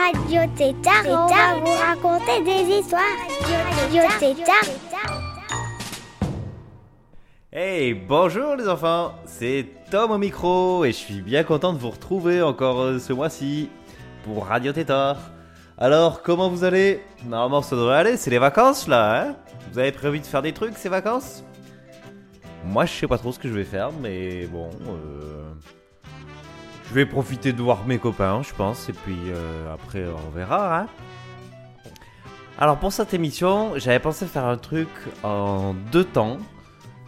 Radio Tétard et on va vous raconter des histoires. Radio Tétard. Hey, bonjour les enfants, c'est Tom au micro et je suis bien content de vous retrouver encore euh, ce mois-ci pour Radio Tétard. Alors, comment vous allez? Normalement, ça devrait aller, c'est les vacances là, hein? Vous avez prévu de faire des trucs ces vacances? Moi, je sais pas trop ce que je vais faire, mais bon, euh, je vais profiter de voir mes copains, je pense, et puis euh, après, on verra, hein Alors, pour cette émission, j'avais pensé faire un truc en deux temps.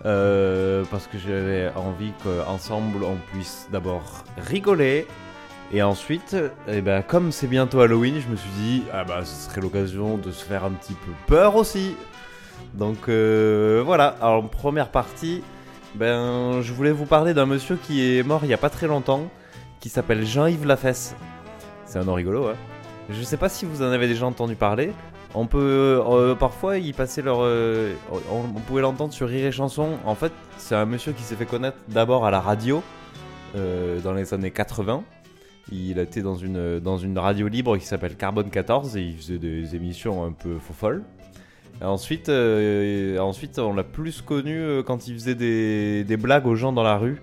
Euh, parce que j'avais envie qu'ensemble on puisse d'abord rigoler et ensuite, eh ben, comme c'est bientôt Halloween, je me suis dit ah bah ce serait l'occasion de se faire un petit peu peur aussi. Donc euh, voilà. Alors première partie, ben je voulais vous parler d'un monsieur qui est mort il y a pas très longtemps, qui s'appelle Jean-Yves Lafesse. C'est un nom rigolo, hein. Je sais pas si vous en avez déjà entendu parler. On peut euh, parfois y passer leur. euh, on, pouvait l'entendre sur Rire et Chanson. En fait, c'est un monsieur qui s'est fait connaître d'abord à la radio euh, dans les années 80. Il était dans une dans une radio libre qui s'appelle Carbone 14 et il faisait des émissions un peu folles. Ensuite, ensuite, on l'a plus connu quand il faisait des, des blagues aux gens dans la rue.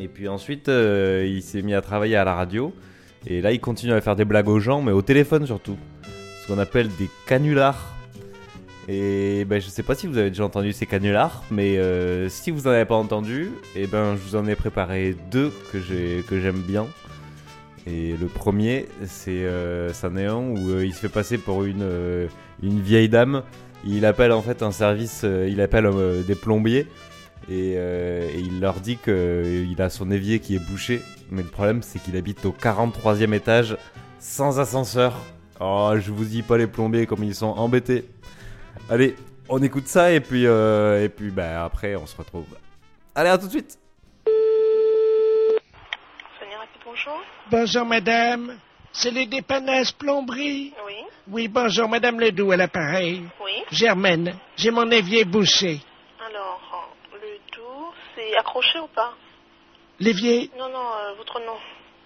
Et puis ensuite, euh, il s'est mis à travailler à la radio. Et là, il continue à faire des blagues aux gens, mais au téléphone surtout ce qu'on appelle des canulars. Et ben, je sais pas si vous avez déjà entendu ces canulars, mais euh, si vous en avez pas entendu, et ben je vous en ai préparé deux que j'ai que j'aime bien. Et le premier, c'est euh, où euh, il se fait passer pour une vieille dame. Il appelle en fait un service, il appelle des plombiers et, euh, et il leur dit que il a son évier qui est bouché. Mais le problème, c'est qu'il habite au 43e étage sans ascenseur. Oh, je vous dis pas les plombiers comme ils sont embêtés. Allez, on écoute ça et puis euh, et puis bah après on se retrouve. Allez, à tout de suite. Bonjour, madame. C'est les dépannages plomberie. Oui, Oui, bonjour, madame Ledoux à l'appareil. oui. Germaine, j'ai mon évier bouché. Alors, euh, le doux, c'est accroché ou pas L'évier Non, non, euh, votre nom.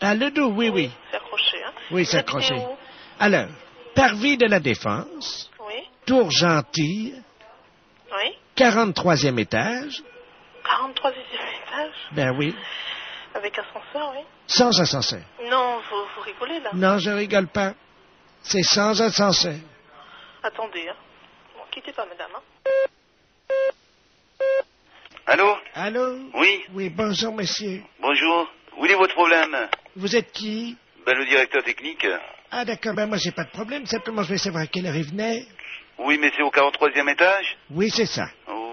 Ah, Ledoux, oui, oui. C'est accroché, hein Oui, c'est accroché. Alors, Parvis de la Défense, Oui, Tour Gentille, oui. 43e étage. 43 étage Ben oui, Avec ascenseur, oui. sans ascenseur. Non, vous, vous rigolez là. Non, je rigole pas. C'est sans ascenseur. Attendez, hein. Bon, quittez pas, madame. Hein. Allô Allô Oui, Oui, bonjour, monsieur. bonjour. Où est votre problème Vous êtes qui Ben le directeur technique. Ah, d'accord, ben moi, j'ai pas de problème. Simplement, je vais savoir à quelle heure il venait. Oui, mais c'est au 43e étage Oui, c'est ça.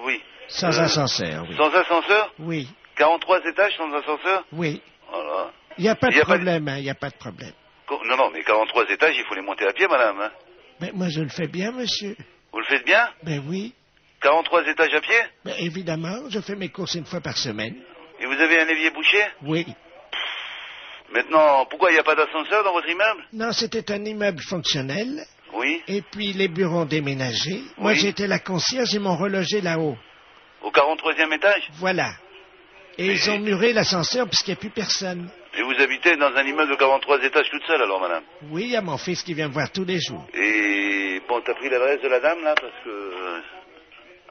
Oui. Sans Euh, ascenseur, oui. Sans ascenseur Oui, 43 étages sans ascenseur oui. Oh là. Il n'y a pas de a pas de- problème, hein, il n'y a pas de problème. Co- Non, non, mais 43 étages, il faut les monter à pied, madame. hein. Mais moi, je le fais bien, monsieur. Vous le faites bien Ben oui. 43 étages à pied? Ben évidemment, je fais mes courses une fois par semaine. Et vous avez un évier bouché? Oui. Maintenant, pourquoi il n'y a pas d'ascenseur dans votre immeuble? Non, c'était un immeuble fonctionnel. Oui. Et puis les bureaux ont déménagé. Moi, Oui. j'étais la concierge, ils m'ont relogé là-haut. Au 43e étage? Voilà. Et ils ont muré l'ascenseur puisqu'il n'y a plus personne. Et vous habitez dans un immeuble de 43 étages toute seule, alors, madame? Oui, il y a mon fils qui vient me voir tous les jours. Et bon, t'as pris l'adresse de la dame là parce que.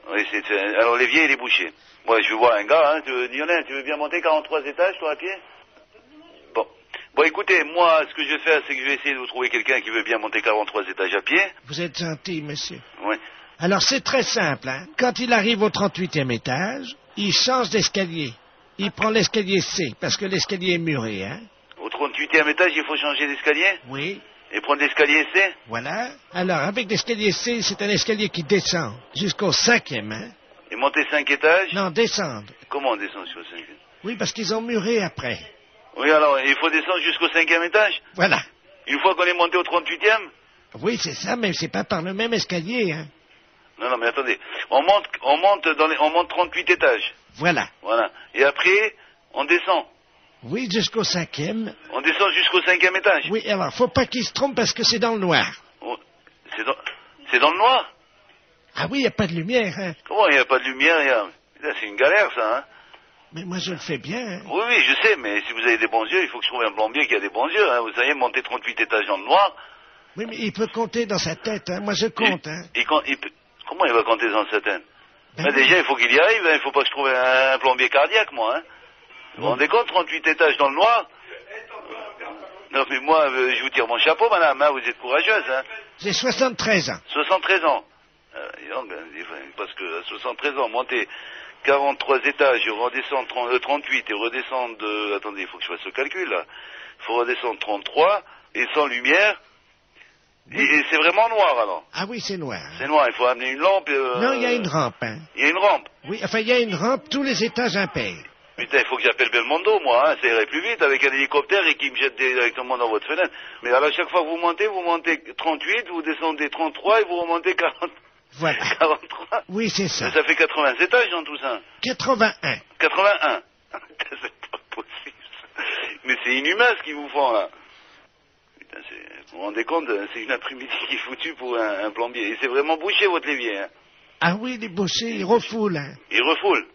Oui, c'est. Alors l'évier il est bouché. Moi je voir un gars, hein. Tu veux, Lionel, tu veux bien monter 43 étages toi à pied? Bon. Bon écoutez, moi ce que je vais faire c'est que je vais essayer de vous trouver quelqu'un qui veut bien monter 43 étages à pied. Vous êtes gentil, monsieur. Oui. Alors, c'est très simple. Hein? Quand il arrive au 38e étage, il change d'escalier. Il prend l'escalier C, parce que l'escalier est muré. Hein? Au 38e étage il faut changer d'escalier? Oui. Et prendre l'escalier C? Voilà. Alors, avec l'escalier C, c'est un escalier qui descend jusqu'au cinquième. Hein? Et monter 5 étages? Non, descendre. Comment on descend sur 5 Oui, parce qu'ils ont muré après. Oui alors il faut descendre jusqu'au 5e étage? Voilà. Une fois qu'on est monté au 38e Oui, c'est ça, mais c'est pas par le même escalier, hein. Non, non, mais attendez. On monte, on monte dans les, on monte 38 étages. Voilà. Voilà. Et après, on descend. Oui, jusqu'au cinquième. On descend jusqu'au cinquième étage. Oui, alors, faut pas qu'il se trompe parce que c'est dans le noir. Oh, C'est dans, le noir? Ah oui, il a pas de lumière, hein. Comment il n'y a pas de lumière, y a... C'est une galère, ça, hein. Mais moi, je le fais bien, hein. Oui, oui, je sais, mais si vous avez des bons yeux, il faut que je trouve un plombier qui a des bons yeux, hein. Vous savez, monter 38 étages dans le noir. Oui, mais il peut compter dans sa tête, hein. Moi, je compte, il, hein. il compte- il peut- Comment il va compter dans sa tête? Ben Ben. Déjà, il faut qu'il y arrive, il faut pas que je trouve un, un plombier cardiaque, moi. Vous vous rendez compte, 38 étages dans le noir Non, mais moi, euh, je vous tire mon chapeau, madame, hein. vous êtes courageuse, hein. J'ai 73 ans. 73 ans. Euh, ben, dis- parce que à 73 ans, monter 43 étages et redescendre 30, euh, 38 et redescendre de... Attendez, il faut que je fasse ce calcul, là. Il faut redescendre 33 et sans lumière. Et, et c'est vraiment noir, alors. Ah oui, c'est noir. C'est noir, il faut amener une lampe. euh, Non, il y a une rampe, hein. Il y a une rampe. Oui, enfin, il y a une rampe, tous les étages impairs. Putain, il faut que j'appelle Belmondo, moi, hein. ça irait plus vite avec un hélicoptère et qui me jette directement dans votre fenêtre. Mais alors, à chaque fois que vous montez, vous montez 38, vous descendez 33 et vous remontez 40, Voilà. 43. Oui, c'est ça. Mais ça fait 80 étages dans tout ça. 81. 81. c'est pas possible. ça. Mais c'est inhumain ce qu'ils vous font là. Putain, c'est- vous vous rendez compte, euh, c'est une après-midi qui est foutue pour un, un plombier. Et c'est vraiment bouché votre lévier. Hein. Ah oui, les bouchers, ils refoulent, hein. Il refoule.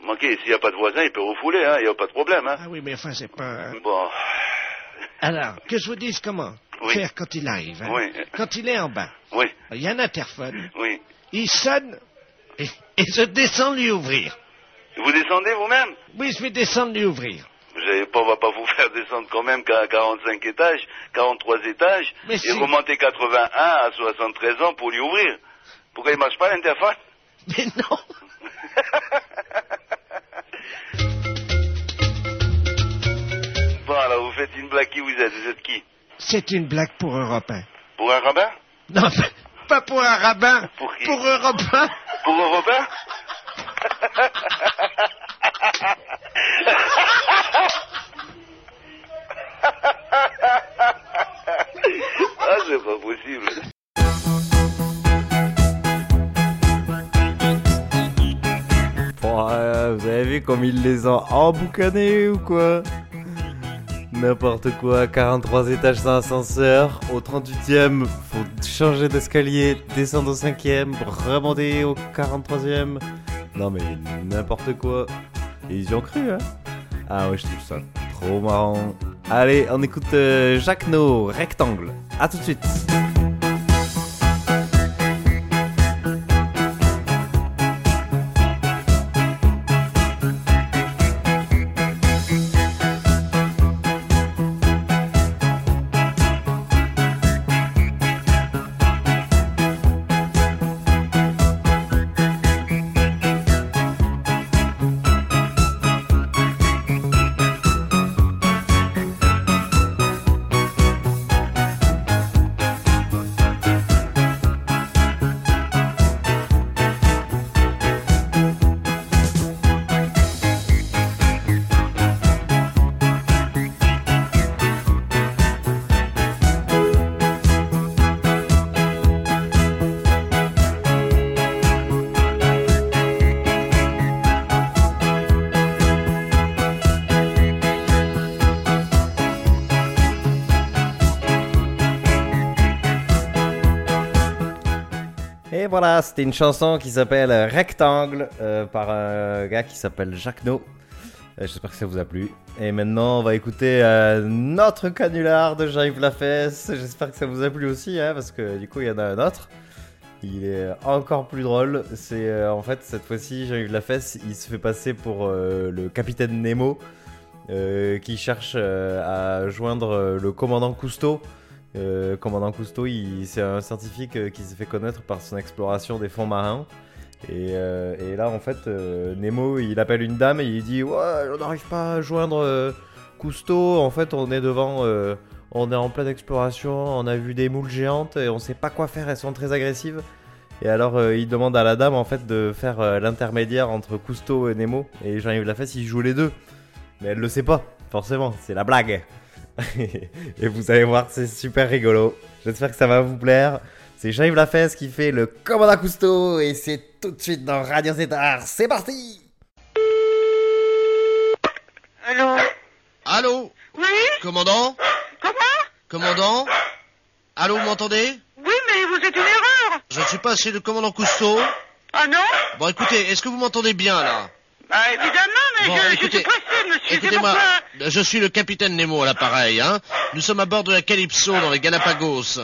Manquez, s'il n'y a pas de voisin, il peut refouler, hein. il n'y a pas de problème. Hein. Ah oui, mais enfin, c'est pas... Bon. Alors, que je vous dise comment Oui. faire quand il arrive. hein. Oui. Quand il est en bas, Oui, il y a un interphone, oui. il sonne et, et je descends lui ouvrir. Vous descendez vous-même? Oui, je vais descendre lui ouvrir. Pas, on va pas vous faire descendre quand même qu'à 45 étages, 43 étages, Mais et si. remonter 81 à 73 ans pour lui ouvrir. Pourquoi il marche pas l'interphone? Mais non Bon, alors vous faites une blague qui vous êtes Vous êtes qui? C'est une blague pour Europe 1. Pour un rabbin? Non, pas pour un rabbin, Pour qui? Pour Europe 1. Pour un? Repas Ah, c'est pas possible. Comme il les a emboucanés ou quoi N'importe quoi, 43 étages sans ascenseur, au 38e, faut changer d'escalier, descendre au 5e, remonter au 43e. Non mais n'importe quoi. Et ils y ont cru, hein Ah ouais, je trouve ça trop marrant. Allez, on écoute euh, Jacques No, Rectangle. À tout de suite. Voilà, c'était une chanson qui s'appelle Rectangle euh, par un gars qui s'appelle Jacques No. Euh, J'espère que ça vous a plu. Et maintenant, on va écouter euh, notre canular de Jean-Yves Lafesse. J'espère que ça vous a plu aussi, hein, parce que du coup, il y en a un autre. Il est encore plus drôle. C'est euh, en fait cette fois-ci Jean-Yves Lafesse, il se fait passer pour le capitaine Nemo qui cherche à joindre le commandant Cousteau. Euh, commandant Cousteau, c'est un scientifique euh, qui s'est fait connaître par son exploration des fonds marins. Et, euh, là, en fait, Nemo, il appelle une dame et il dit Ouais, on n'arrive pas à joindre Cousteau. En fait, on est devant. on est en pleine exploration. On a vu des moules géantes et on sait pas quoi faire. Elles sont très agressives. Et alors, il demande à la dame, en fait, de faire l'intermédiaire entre Cousteau et Nemo. Et Jean-Yves Lafesse, il joue les deux. Mais elle le sait pas, forcément. C'est la blague. Et vous allez voir, c'est super rigolo. J'espère que ça va vous plaire. C'est Jean-Yves Lafesse qui fait le commandant Cousteau et c'est tout de suite dans Radio Zétar. C'est parti! Allô? Allô? Oui? Commandant? Comment? Commandant? Allô, vous m'entendez? Oui, mais vous êtes une erreur! Je ne suis pas chez le commandant Cousteau. Ah non? Bon, écoutez, est-ce que vous m'entendez bien, là? Bah évidemment, mais Bon, je, je écoutez, suis pressé, Écoutez-moi, je suis le capitaine Nemo à l'appareil, hein. Nous sommes à bord de la Calypso dans les Galapagos.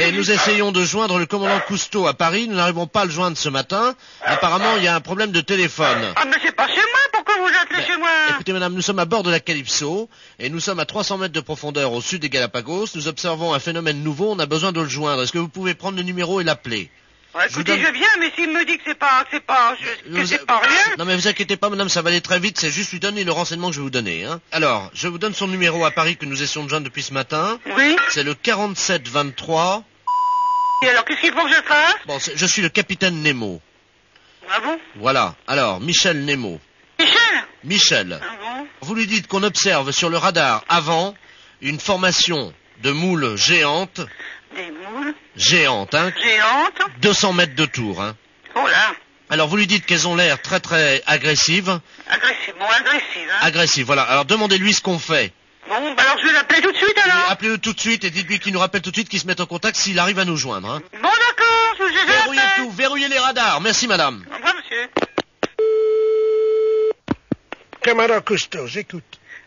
Et nous essayons de joindre le commandant Cousteau à Paris. Nous n'arrivons pas à le joindre ce matin. Apparemment, il y a un problème de téléphone. Ah, mais c'est pas chez moi, pourquoi vous appelez Mais, chez moi? Écoutez, madame, nous sommes à bord de la Calypso et nous sommes à 300 mètres de profondeur au sud des Galapagos. Nous observons un phénomène nouveau. On a besoin de le joindre. Est-ce que vous pouvez prendre le numéro et l'appeler? Ouais, Écoutez, donne- je viens, mais s'il me dit que c'est pas... c'est pas... je- que Vous- c'est pas rien... Non mais vous inquiétez pas madame, ça va aller très vite, c'est juste lui donner le renseignement que je vais vous donner. Hein. Alors, je vous donne son numéro à Paris que nous essayons de joindre depuis ce matin. Oui C'est le 4723. Et alors, qu'est-ce qu'il faut que je fasse? Bon, je suis le capitaine Nemo. Ah bon? Voilà. Alors, Michel Nemo. Michel? Michel, Ah bon? Vous lui dites qu'on observe sur le radar avant une formation de moules géantes, Des moules géantes, hein, géantes 200 mètres de tour. Hein. Oh là Alors, vous lui dites qu'elles ont l'air très très agressives. Agressive, bon, agressive, hein Agressives, voilà. Alors, demandez-lui ce qu'on fait. Bon, bah alors je vais l'appeler tout de suite, alors Appelez-le tout de suite et dites-lui qu'il nous rappelle tout de suite qu'il se mette en contact s'il arrive à nous joindre. Hein. Bon, d'accord, je vais Verrouillez tout, verrouillez les radars. Merci madame. Au revoir, monsieur. Commandant Cousteau, j'écoute.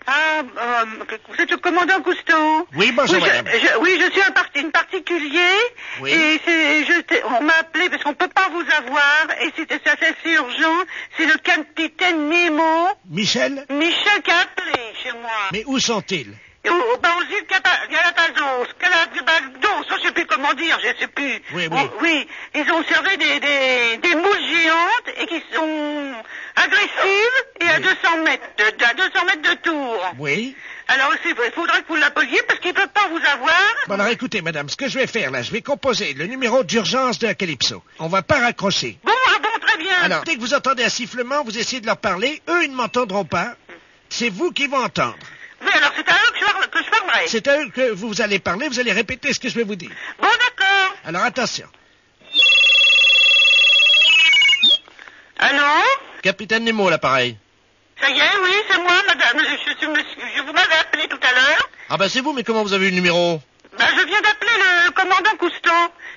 Ah, euh, vous êtes le commandant Cousteau Oui, bonjour, oui, je, madame. je- oui, je suis un, parti, une particulier. Oui. Et c'est, je, on m'a appelé parce qu'on peut pas vous avoir. Et c'était assez urgent. C'est le capitaine Nemo, Michel Michel qui a appelé chez moi. Mais où sont-ils? Au, au, bah, Galapagos, je sais plus comment dire, je sais plus. Oui, oui. Oh, oui, ils ont observé des, des, des moules géantes et qui sont agressives et à 200 mètres, de, à 200 mètres de tour. Oui. Alors, il faudrait que vous l'appeliez parce qu'il ne peut pas vous avoir. Bon, alors écoutez, madame, ce que je vais faire là, je vais composer le numéro d'urgence de la Calypso. On va pas raccrocher. Bon, ah bon, très bien. Alors, dès que vous entendez un sifflement, vous essayez de leur parler. Eux, ils ne m'entendront pas. C'est vous qui vont entendre. Oui, alors c'est à eux que je, parlerai. C'est à eux que vous allez parler, vous allez répéter ce que je vais vous dire. Bon, d'accord. Alors attention. Allô Capitaine Nemo l'appareil. Ça y est, oui, c'est moi, madame. Je, je, suis monsieur- je vous m'avais appelé tout à l'heure. Ah bah c'est vous, mais comment vous avez eu le numéro Ben, je viens d'appeler le commandant Cousteau.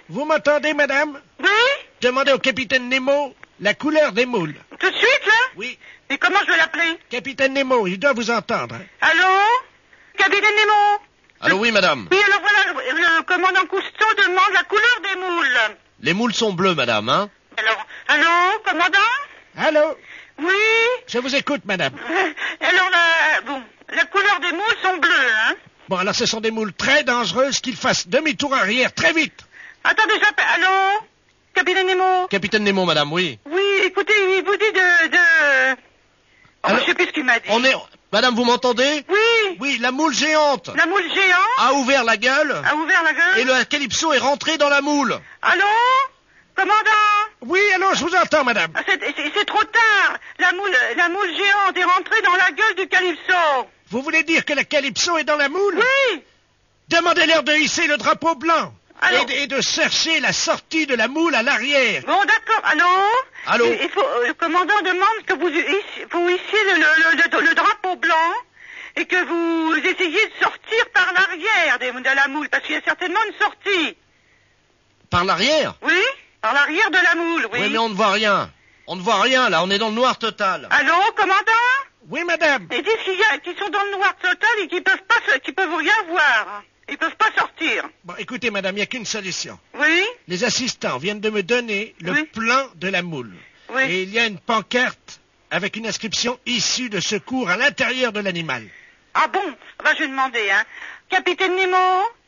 Vous m'entendez, madame Oui Demandez au capitaine Nemo la couleur des moules. Tout de suite, là Oui. Et comment je vais l'appeler Capitaine Nemo, il doit vous entendre. hein. Allô Capitaine Nemo Allô, oui madame. Oui, alors voilà, le, commandant Cousteau demande la couleur des moules. Les moules sont bleues, madame, hein Alors, allô, commandant Allô Oui Je vous écoute, madame. Alors, la, bon, la couleur des moules sont bleues, hein Bon, alors ce sont des moules très dangereuses qu'il fasse demi-tour arrière très vite. Attendez, j'appelle. Allô Capitaine Nemo Capitaine Nemo, madame, oui. Oui, écoutez, il vous dit de... de... Alors, je sais plus ce qu'il m'a dit. On est... Madame, vous m'entendez Oui Oui, la moule géante La moule géante a ouvert la gueule a ouvert la gueule et le Calypso est rentré dans la moule. Allô Commandant Oui, allô, je vous entends, madame. Ah, C'est trop tard. La moule, la moule géante est rentrée dans la gueule du Calypso. Vous voulez dire que la Calypso est dans la moule Oui. Demandez-leur de hisser le drapeau blanc. Alors- Et, de- et de chercher la sortie de la moule à l'arrière. Bon, d'accord. Allô Allô Il il faut, euh, le commandant demande que vous, hiss- vous hissiez le, le- le- le drapeau blanc et que vous essayiez de sortir par l'arrière des- de la moule, parce qu'il y a certainement une sortie. Par l'arrière? Oui Par l'arrière de la moule, oui. Oui, mais on ne voit rien. On ne voit rien, là, on est dans le noir total. Allô, commandant? Oui, madame. Ils disent qu'ils sont dans le noir total et qu'ils peuvent pas, se- qu'ils peuvent rien voir. Ils peuvent pas sortir. Bon, écoutez, madame, il n'y a qu'une solution. Oui Les assistants viennent de me donner le Oui. plan de la moule. Oui. Et il y a une pancarte avec une inscription issue de secours à l'intérieur de l'animal. Ah bon? Ah bah, je vais demander, hein. Capitaine Nemo?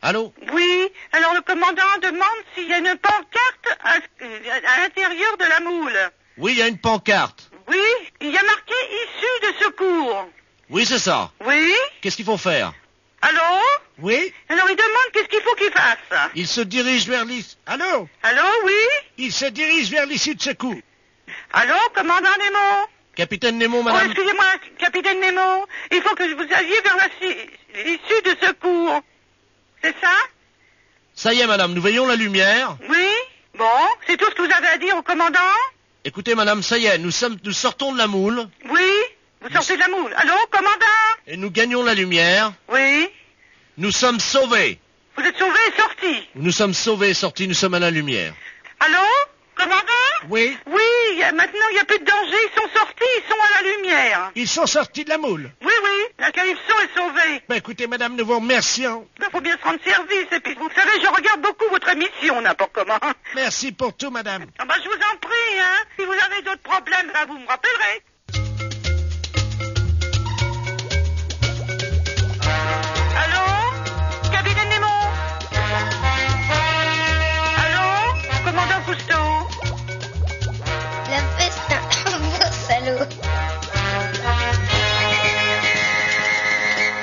Allô? Oui. Alors le commandant demande s'il y a une pancarte à, à l'intérieur de la moule. Oui, il y a une pancarte. Oui. Il y a marqué issue de secours. Oui, c'est ça. Oui. Qu'est-ce qu'il faut faire? Allô Oui Alors il demande qu'est-ce qu'il faut qu'il fasse. Il se dirige vers l'issue. Allô Allô, oui Il se dirige vers l'issue de secours. Allô, commandant Nemo Capitaine Nemo, Oh, madame. excusez-moi, capitaine Nemo. Il faut que vous alliez vers l'issue de secours. C'est ça Ça y est, madame, nous veillons la lumière. Oui Bon, c'est tout ce que vous avez à dire au commandant Écoutez, madame, ça y est, nous sommes, nous sortons de la moule Oui sortez de la moule. Allô, commandant et nous gagnons la lumière. Oui Nous sommes sauvés. Vous êtes sauvé et sorti. Nous sommes sauvés et sortis, nous sommes à la lumière. Allô Commandant Oui, Oui, il y a- maintenant il n'y a plus de danger, ils sont sortis, ils sont à la lumière. ils sont sortis de la moule. Oui, oui, la Calypso est sauvée. Ben écoutez, madame, nous vous remercions. Il faut bien se rendre service, et puis vous savez, je regarde beaucoup votre émission, n'importe comment. Merci pour tout, madame. Ah bah, je vous en prie, hein. Si vous avez d'autres problèmes, là, vous me rappellerez.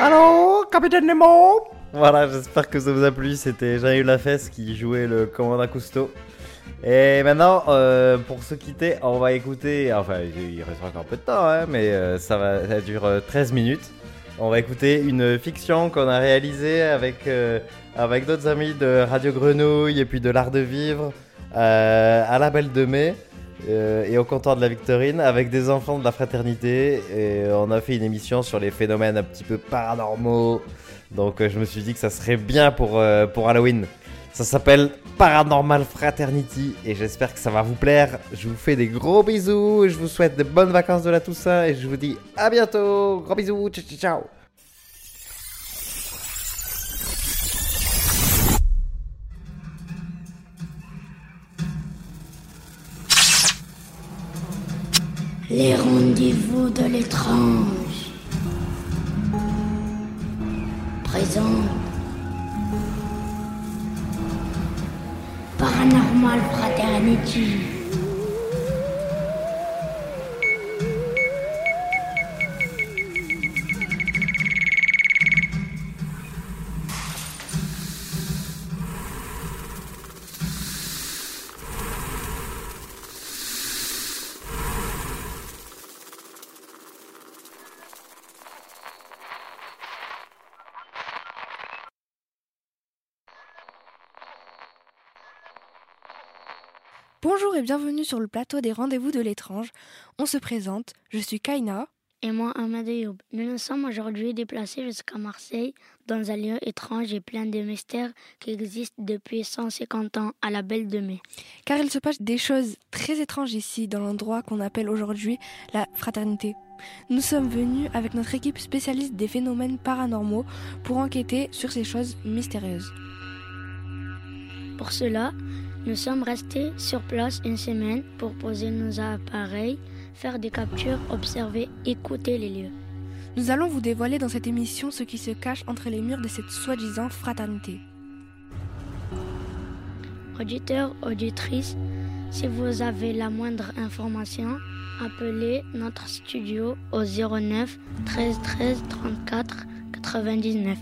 Allô, capitaine Nemo Voilà, j'espère que ça vous a plu. C'était Jean-Yves Lafesse qui jouait le commandant Cousteau. Et maintenant, euh, pour se quitter, on va écouter. Enfin, il reste encore un peu de temps, hein, mais euh, ça, va, dure euh, 13 minutes. On va écouter une fiction qu'on a réalisée avec, euh, avec d'autres amis de Radio Grenouille et puis de l'Art de Vivre euh, à la Belle de Mai euh, et au comptoir de la Victorine avec des enfants de la fraternité. Et on a fait une émission sur les phénomènes un petit peu paranormaux. Donc euh, je me suis dit que ça serait bien pour, euh, pour Halloween. Ça s'appelle Paranormal Fraternity et j'espère que ça va vous plaire. Je vous fais des gros bisous, je vous souhaite de bonnes vacances de la Toussaint et je vous dis à bientôt. Gros bisous, ciao ciao Les rendez-vous de l'étrange. Présent. Paranormal Fraternity. Et bienvenue sur le plateau des rendez-vous de l'étrange. On se présente, je suis Kaina. Et moi, Ahmed Ayoub. Nous nous sommes aujourd'hui déplacés jusqu'à Marseille, dans un lieu étrange et plein de mystères qui existe depuis 150 ans à la Belle de Mai. Car il se passe des choses très étranges ici, dans l'endroit qu'on appelle aujourd'hui la fraternité. Nous sommes venus avec notre équipe spécialiste des phénomènes paranormaux pour enquêter sur ces choses mystérieuses. Pour cela, nous sommes restés sur place une semaine pour poser nos appareils, faire des captures, observer, écouter les lieux. Nous allons vous dévoiler dans cette émission ce qui se cache entre les murs de cette soi-disant fraternité. Auditeurs, auditrices, si vous avez la moindre information, appelez notre studio au 09 13 13 34 99.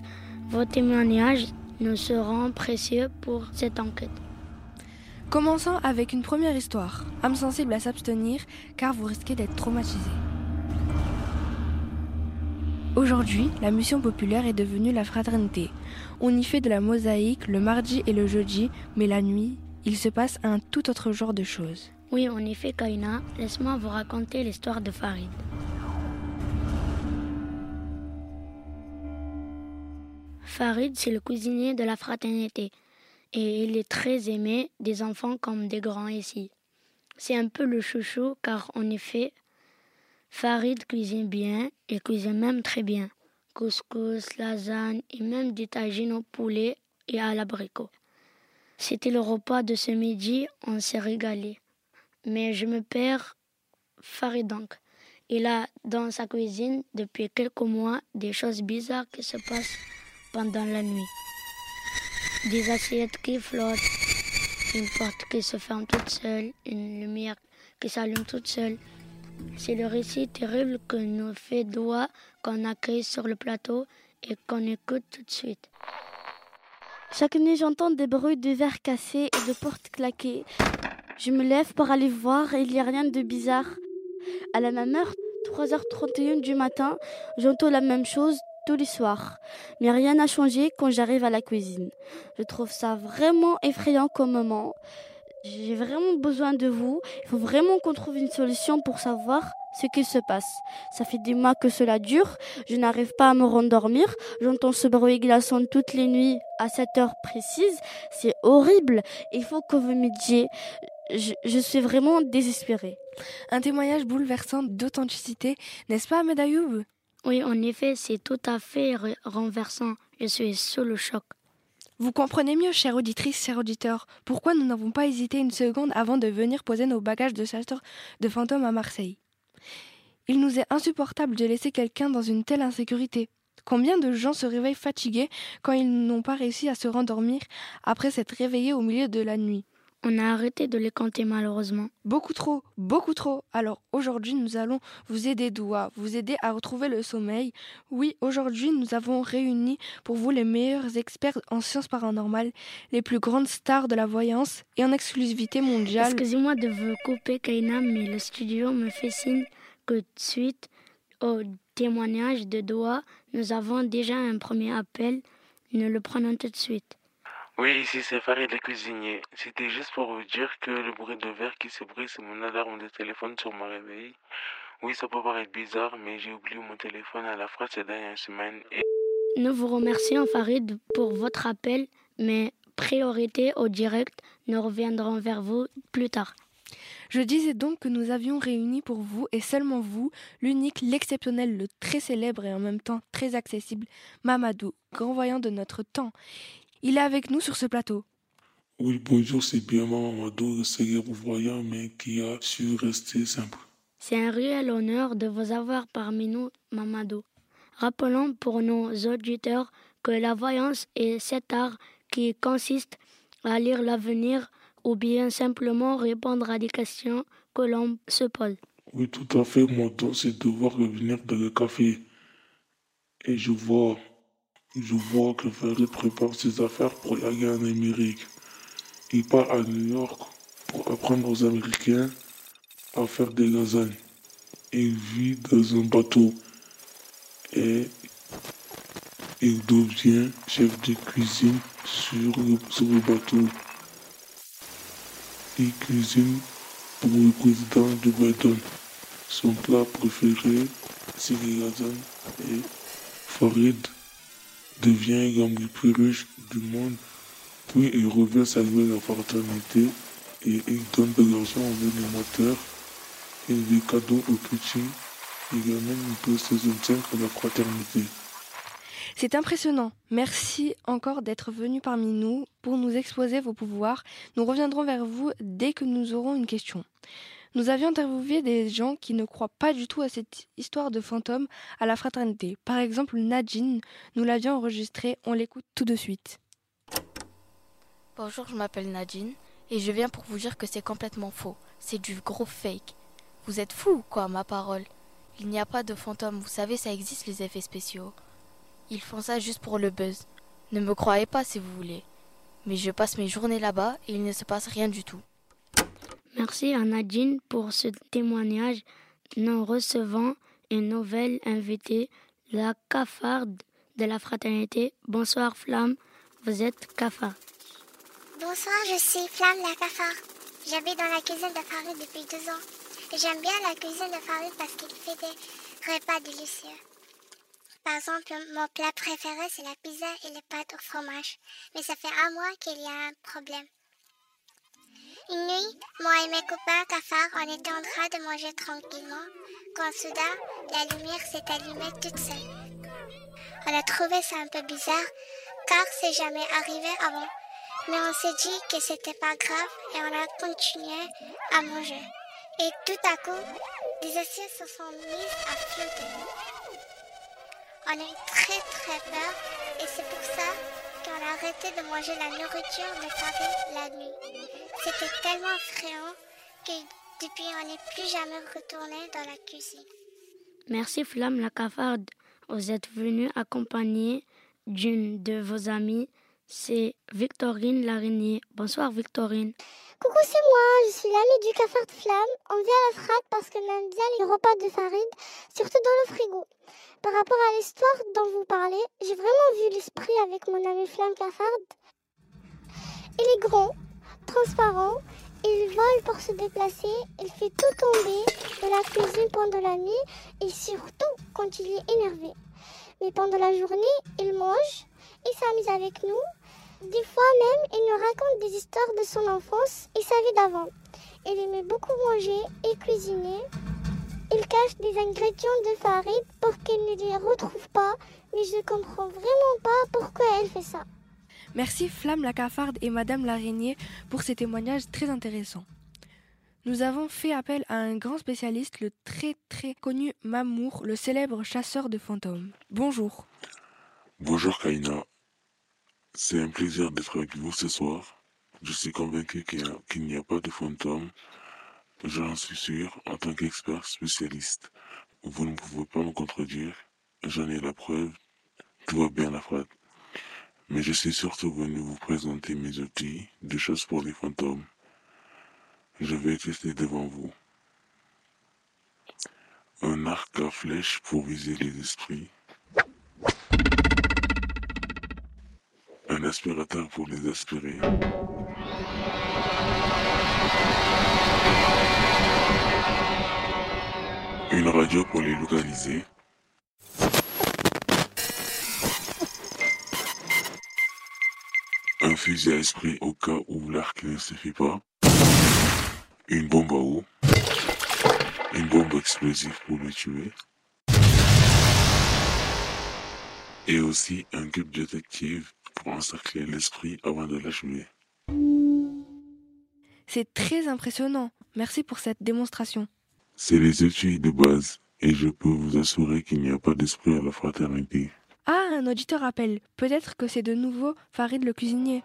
Vos témoignages nous seront précieux pour cette enquête. Commençons avec une première histoire. Âme sensible à s'abstenir car vous risquez d'être traumatisé. Aujourd'hui, la mission populaire est devenue la fraternité. On y fait de la mosaïque le mardi et le jeudi, mais la nuit, il se passe un tout autre genre de choses. Oui, en effet, Kaina, laisse-moi vous raconter l'histoire de Farid. Farid, c'est le cuisinier de la fraternité et il est très aimé des enfants comme des grands ici. C'est un peu le chouchou car en effet, Farid cuisine bien et cuisine même très bien. Couscous, lasagne et même des tagines au poulet et à l'abricot. C'était le repas de ce midi, on s'est régalé. Mais je me perds Farid donc. Il a dans sa cuisine depuis quelques mois des choses bizarres qui se passent pendant la nuit. Des assiettes qui flottent, une porte qui se ferme toute seule, une lumière qui s'allume toute seule. C'est le récit terrible que nous fait Doigt qu'on accueille sur le plateau et qu'on écoute tout de suite. Chaque nuit, j'entends des bruits de verres cassés et de portes claquées. Je me lève pour aller voir et il n'y a rien de bizarre. à la même heure, 3h31 du matin, j'entends la même chose tous les soirs. Mais rien n'a changé quand j'arrive à la cuisine. Je trouve ça vraiment effrayant comme moment. J'ai vraiment besoin de vous. Il faut vraiment qu'on trouve une solution pour savoir ce qui se passe. Ça fait des mois que cela dure. Je n'arrive pas à me rendormir. J'entends ce bruit glaçant toutes les nuits à cette heure précise. C'est horrible. Il faut que vous m'aidiez. Je, je, suis vraiment désespérée. Un témoignage bouleversant d'authenticité, n'est-ce pas, Ahmed Ayoub? Oui, en effet, c'est tout à fait renversant. Je suis sous le choc. Vous comprenez mieux, chère auditrice, chers auditeurs, pourquoi nous n'avons pas hésité une seconde avant de venir poser nos bagages de chasseurs de fantômes à Marseille? Il nous est insupportable de laisser quelqu'un dans une telle insécurité. Combien de gens se réveillent fatigués quand ils n'ont pas réussi à se rendormir après s'être réveillés au milieu de la nuit? On a arrêté de les compter malheureusement. Beaucoup trop, beaucoup trop. Alors aujourd'hui, nous allons vous aider, Doua, vous aider à retrouver le sommeil. Oui, aujourd'hui, nous avons réuni pour vous les meilleurs experts en sciences paranormales, les plus grandes stars de la voyance et en exclusivité mondiale. Excusez-moi de vous couper, Kaina, mais le studio me fait signe que suite au témoignage de Doua, nous avons déjà un premier appel. Nous le prenons tout de suite. Oui, ici c'est Farid le cuisinier. C'était juste pour vous dire que le bruit de verre qui se brise, c'est mon alarme de téléphone sur mon réveil. Oui, ça peut paraître bizarre, mais j'ai oublié mon téléphone à la phrase ces dernières semaines. Et... Nous vous remercions, Farid, pour votre appel, mais priorité au direct. Nous reviendrons vers vous plus tard. Je disais donc que nous avions réuni pour vous et seulement vous, l'unique, l'exceptionnel, le très célèbre et en même temps très accessible Mamadou, grand voyant de notre temps. Il est avec nous sur ce plateau. Oui, bonjour, c'est bien Mamadou, le célèbre voyant, mais qui a su rester simple. C'est un réel honneur de vous avoir parmi nous, Mamadou. Rappelons pour nos auditeurs que la voyance est cet art qui consiste à lire l'avenir ou bien simplement répondre à des questions que l'on se pose. Oui, tout à fait. Mon don, c'est de voir l'avenir dans le café. Et je vois je vois que Farid prépare ses affaires pour aller en Amérique. Il part à New York pour apprendre aux Américains à faire des lasagnes. Il vit dans un bateau et il devient chef de cuisine sur le, bateau. Il cuisine pour le président de Biden. Son plat préféré, c'est les lasagnes et Farid devient l'homme le plus riche du monde, puis il revient saluer la fraternité et il donne de l'argent aux animateurs et des cadeaux aux petits. Il amène une précision à la fraternité. C'est impressionnant. Merci encore d'être venu parmi nous pour nous exposer vos pouvoirs. Nous reviendrons vers vous dès que nous aurons une question. Nous avions interviewé des gens qui ne croient pas du tout à cette histoire de fantômes à la fraternité. Par exemple, Nadine, nous l'avions enregistré, on l'écoute tout de suite. Bonjour, je m'appelle Nadine et je viens pour vous dire que c'est complètement faux. C'est du gros fake. Vous êtes fou ou quoi, ma parole Il n'y a pas de fantômes, vous savez, ça existe les effets spéciaux. Ils font ça juste pour le buzz. Ne me croyez pas si vous voulez. Mais je passe mes journées là-bas et il ne se passe rien du tout. Merci à Nadine pour ce témoignage. Nous recevons une nouvelle invitée, la cafarde de la fraternité. Bonsoir Flamme, vous êtes cafarde. Bonsoir, je suis Flamme la cafarde. J'habite dans la cuisine de Farid depuis deux ans. J'aime bien la cuisine de Farid parce qu'il fait des repas délicieux. Par exemple, mon plat préféré, c'est la pizza et les pâtes au fromage. Mais ça fait un mois qu'il y a un problème. Une nuit, moi et mes copains cafards, on était en train de manger tranquillement, quand soudain, la lumière s'est allumée toute seule. On a trouvé ça un peu bizarre, car c'est jamais arrivé avant. Mais on s'est dit que c'était pas grave et on a continué à manger. Et tout à coup, des assiettes se sont mises à flotter. On a eu très très peur et c'est pour ça qu'on a arrêté de manger la nourriture de la nuit. C'était tellement effrayant que depuis on n'est plus jamais retourné dans la cuisine. Merci Flamme la cafarde. Vous êtes venue accompagnée d'une de vos amies. C'est Victorine l'araignée. Bonsoir Victorine. Coucou, c'est moi, je suis l'amie du cafard de flamme. On vient à la frate parce qu'on aime bien les de Farid, surtout dans le frigo. Par rapport à l'histoire dont vous parlez, j'ai vraiment vu l'esprit avec mon ami Flamme Cafard. Il est grand, transparent, il vole pour se déplacer, il fait tout tomber de la cuisine pendant la nuit et surtout quand il est énervé. Mais pendant la journée, il mange, il s'amuse avec nous. Des fois même, il nous raconte des histoires de son enfance et sa vie d'avant. Il aimait beaucoup manger et cuisiner. Il cache des ingrédients de Farid pour qu'il ne les retrouve pas, mais je ne comprends vraiment pas pourquoi elle fait ça. Merci Flamme la cafarde et Madame l'araignée pour ces témoignages très intéressants. Nous avons fait appel à un grand spécialiste, le très très connu Mamour, le célèbre chasseur de fantômes. Bonjour. Bonjour Kaina. C'est un plaisir d'être avec vous ce soir. Je suis convaincu qu'il n'y a, pas de fantômes. J'en suis sûr en tant qu'expert spécialiste. Vous ne pouvez pas me contredire. J'en ai la preuve. Tout va bien la frate. Mais je suis surtout venu vous présenter mes outils de chasse pour les fantômes. Je vais tester devant vous. Un arc à flèche pour viser les esprits. Un aspirateur pour les aspirer. Une radio pour les localiser. Un fusil à esprit au cas où l'arc ne suffit pas. Une bombe à eau. Une bombe explosive pour le tuer. Et aussi un cube détective pour encercler l'esprit avant de l'achever. C'est très impressionnant. Merci pour cette démonstration. C'est les outils de base et je peux vous assurer qu'il n'y a pas d'esprit à la fraternité. Ah, un auditeur appelle. Peut-être que c'est de nouveau Farid le cuisinier.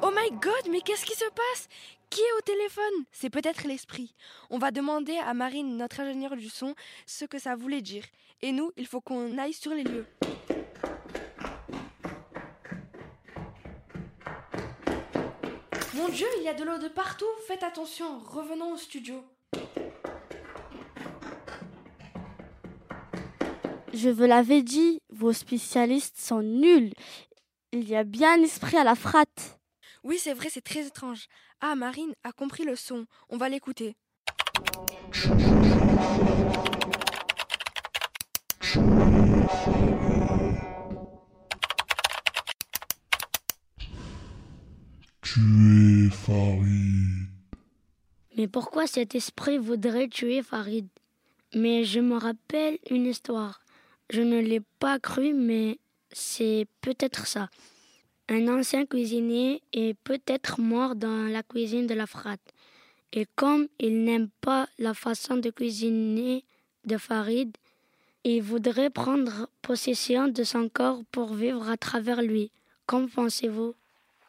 Oh my god, mais qu'est-ce qui se passe? Qui est au téléphone? C'est peut-être l'esprit. On va demander à Marine, notre ingénieure du son, ce que ça voulait dire. Et nous, il faut qu'on aille sur les lieux. Mon Dieu, il y a de l'eau de partout. Faites attention. Revenons au studio. Je vous l'avais dit, vos spécialistes sont nuls. Il y a bien un esprit à la frate. Oui, c'est vrai, c'est très étrange. Ah, Marine a compris le son. On va l'écouter. Tuer Farid. Mais pourquoi cet esprit voudrait tuer Farid? Mais je me rappelle une histoire. Je ne l'ai pas cru, mais c'est peut-être ça. Un ancien cuisinier est peut-être mort dans la cuisine de la frate. Et comme il n'aime pas la façon de cuisiner de Farid, il voudrait prendre possession de son corps pour vivre à travers lui. Qu'en pensez-vous?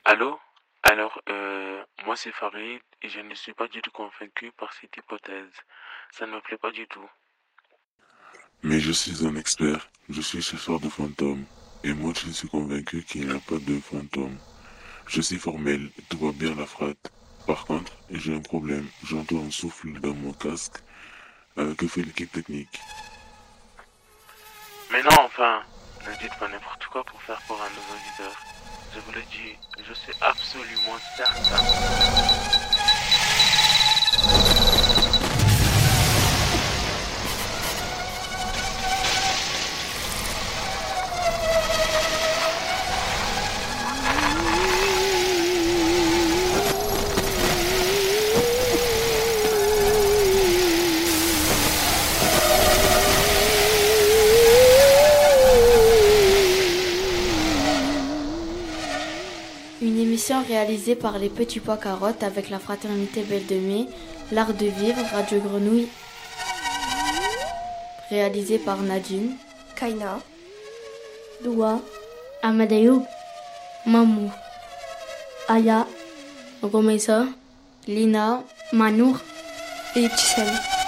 Allô? Alors, euh, moi c'est Farid et je ne suis pas du tout convaincu par cette hypothèse. Ça ne me plaît pas du tout. Mais je suis un expert. Je suis chasseur de fantômes. Et moi, je suis convaincu qu'il n'y a pas de fantômes. Je suis formel. Tout va bien la frate. Par contre, j'ai un problème. J'entends un souffle dans mon casque. Euh, que fait l'équipe technique? Mais non, enfin, ne dites pas n'importe quoi pour faire pour un nouveau leader. Je vous le dis, je suis absolument certain. Par les Petits Pois Carottes avec la Fraternité Belle de Mai, L'Art de Vivre, Radio Grenouille. Réalisée par Nadine, Kaina, Doua, Amadeus, Mamou, Aya, Ogomesa, Lina, Manour. Et Tchel.